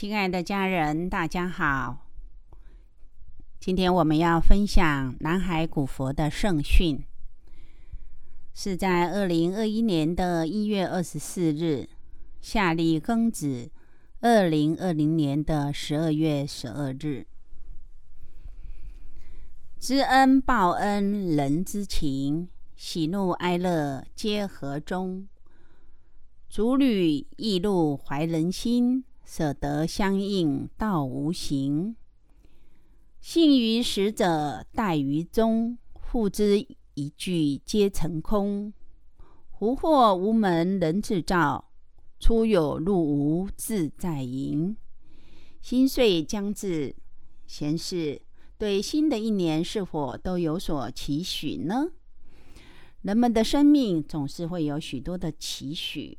亲爱的家人，大家好。今天我们要分享南海古佛的圣训，是在二零二一年的一月二十四日，夏历庚子二零二零年的十二月十二日。知恩报恩，人之情；喜怒哀乐，皆和中。逐履易路，怀人心。舍得相应，道无形。信于实者，待于中。付之一炬，皆成空。福祸无门，人自造。出有入无，自在迎。新岁将至，贤士对新的一年是否都有所期许呢？人们的生命总是会有许多的期许，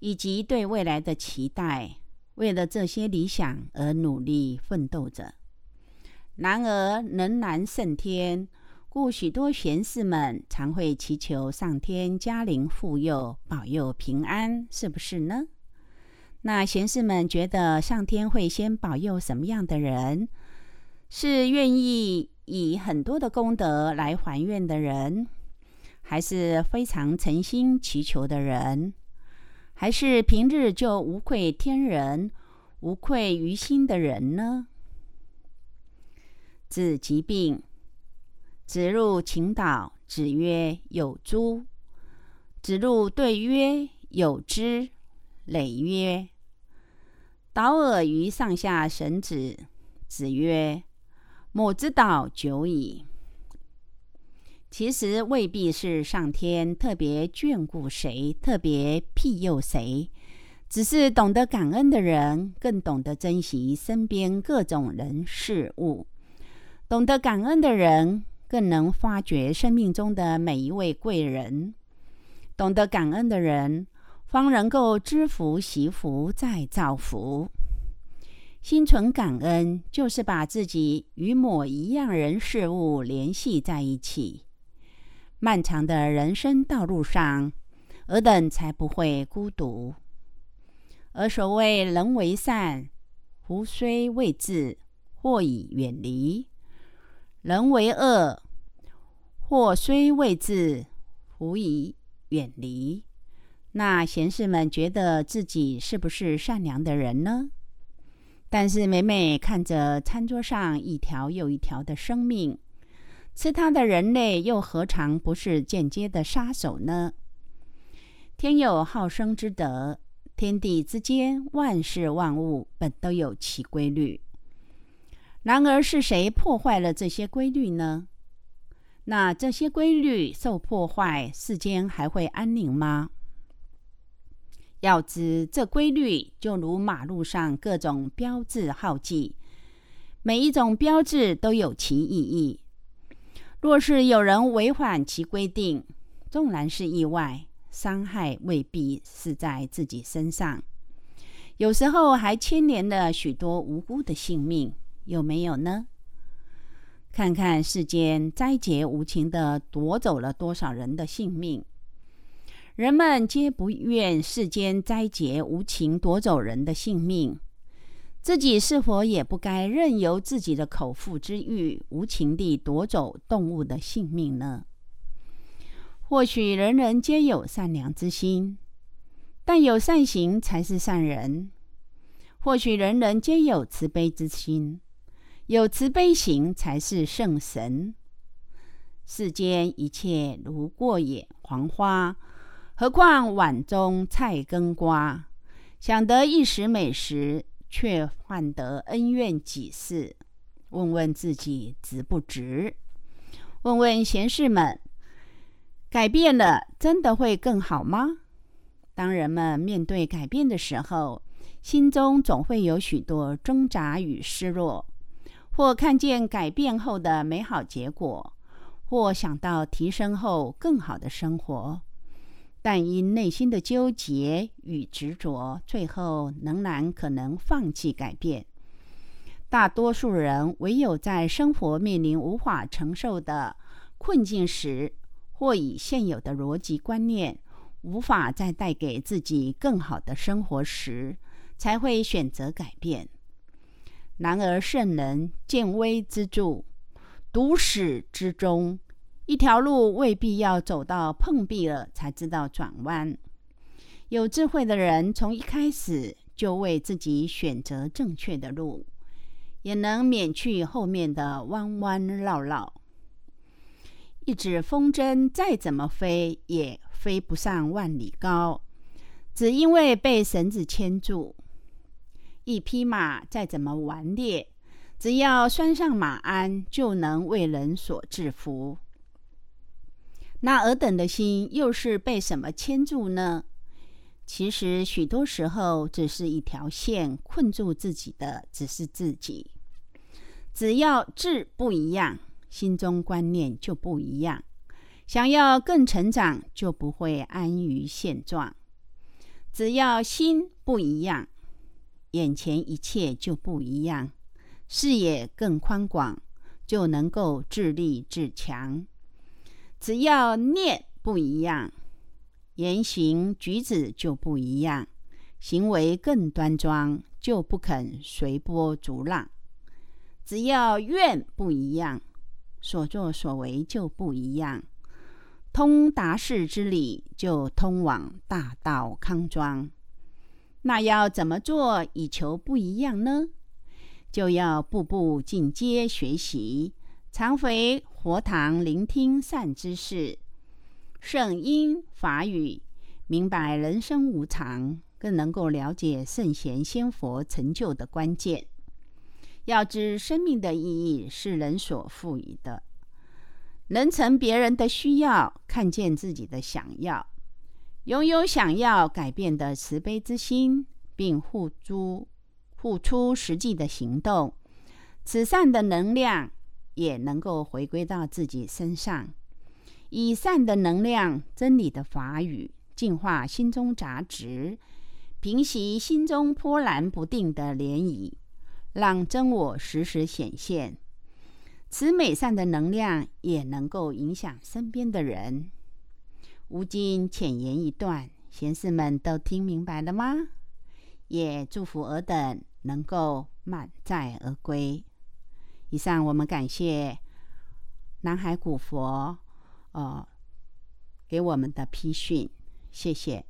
以及对未来的期待。为了这些理想而努力奋斗着，然而人难胜天，故许多贤士们常会祈求上天加临护佑，保佑平安，是不是呢？那贤士们觉得上天会先保佑什么样的人？是愿意以很多的功德来还愿的人，还是非常诚心祈求的人？还是平日就无愧天人、无愧于心的人呢？治疾病，子路请导，子曰：“有诸？”子路对曰：“有之。”累曰：“导尔于上下神子。”子曰：“某之导久矣。”其实未必是上天特别眷顾谁，特别庇佑谁，只是懂得感恩的人更懂得珍惜身边各种人事物。懂得感恩的人更能发掘生命中的每一位贵人。懂得感恩的人方能够知福惜福再造福。心存感恩，就是把自己与某一样人事物联系在一起。漫长的人生道路上，尔等才不会孤独。而所谓人为善，福虽未至，祸已远离；人为恶，祸虽未至，福已远离。那贤士们觉得自己是不是善良的人呢？但是每每看着餐桌上一条又一条的生命。吃它的人类又何尝不是间接的杀手呢？天有好生之德，天地之间万事万物本都有其规律。然而是谁破坏了这些规律呢？那这些规律受破坏，世间还会安宁吗？要知这规律就如马路上各种标志号记，每一种标志都有其意义。若是有人违反其规定，纵然是意外，伤害未必是在自己身上，有时候还牵连了许多无辜的性命，有没有呢？看看世间灾劫无情的夺走了多少人的性命，人们皆不愿世间灾劫无情夺走人的性命。自己是否也不该任由自己的口腹之欲无情地夺走动物的性命呢？或许人人皆有善良之心，但有善行才是善人；或许人人皆有慈悲之心，有慈悲行才是圣神。世间一切如过眼黄花，何况碗中菜羹瓜？想得一时美食。却换得恩怨几世？问问自己值不值？问问贤士们，改变了真的会更好吗？当人们面对改变的时候，心中总会有许多挣扎与失落，或看见改变后的美好结果，或想到提升后更好的生活。但因内心的纠结与执着，最后仍然可能放弃改变。大多数人唯有在生活面临无法承受的困境时，或以现有的逻辑观念无法再带给自己更好的生活时，才会选择改变。然而圣人见微知著，读始之终，一条路未必要走到碰壁了才知道转弯。有智慧的人从一开始就为自己选择正确的路，也能免去后面的弯弯绕绕。一纸风筝再怎么飞，也飞不上万里高，只因为被绳子牵住。一匹马再怎么顽劣，只要拴上马鞍，就能为人所制服。那尔等的心又是被什么牵住呢？其实许多时候，只是一条线困住自己的，只是自己。只要志不一样，心中观念就不一样。想要更成长，就不会安于现状。只要心不一样。眼前一切就不一样，视野更宽广，就能够自立自强。只要念不一样，言行举止就不一样，行为更端庄，就不肯随波逐浪。只要愿不一样，所作所为就不一样。通达世之理，就通往大道康庄。那要怎么做以求不一样呢？就要步步进阶学习，常回佛堂聆听善知识、圣音法语，明白人生无常，更能够了解圣贤仙佛成就的关键。要知生命的意义是人所赋予的，能成别人的需要，看见自己的想要。拥有想要改变的慈悲之心，并付诸付出实际的行动，慈善的能量也能够回归到自己身上，以善的能量、真理的法语，净化心中杂质，平息心中波澜不定的涟漪，让真我时时显现。此美善的能量也能够影响身边的人。吴京浅言一段，贤士们都听明白了吗？也祝福尔等能够满载而归。以上我们感谢南海古佛，呃，给我们的批训，谢谢。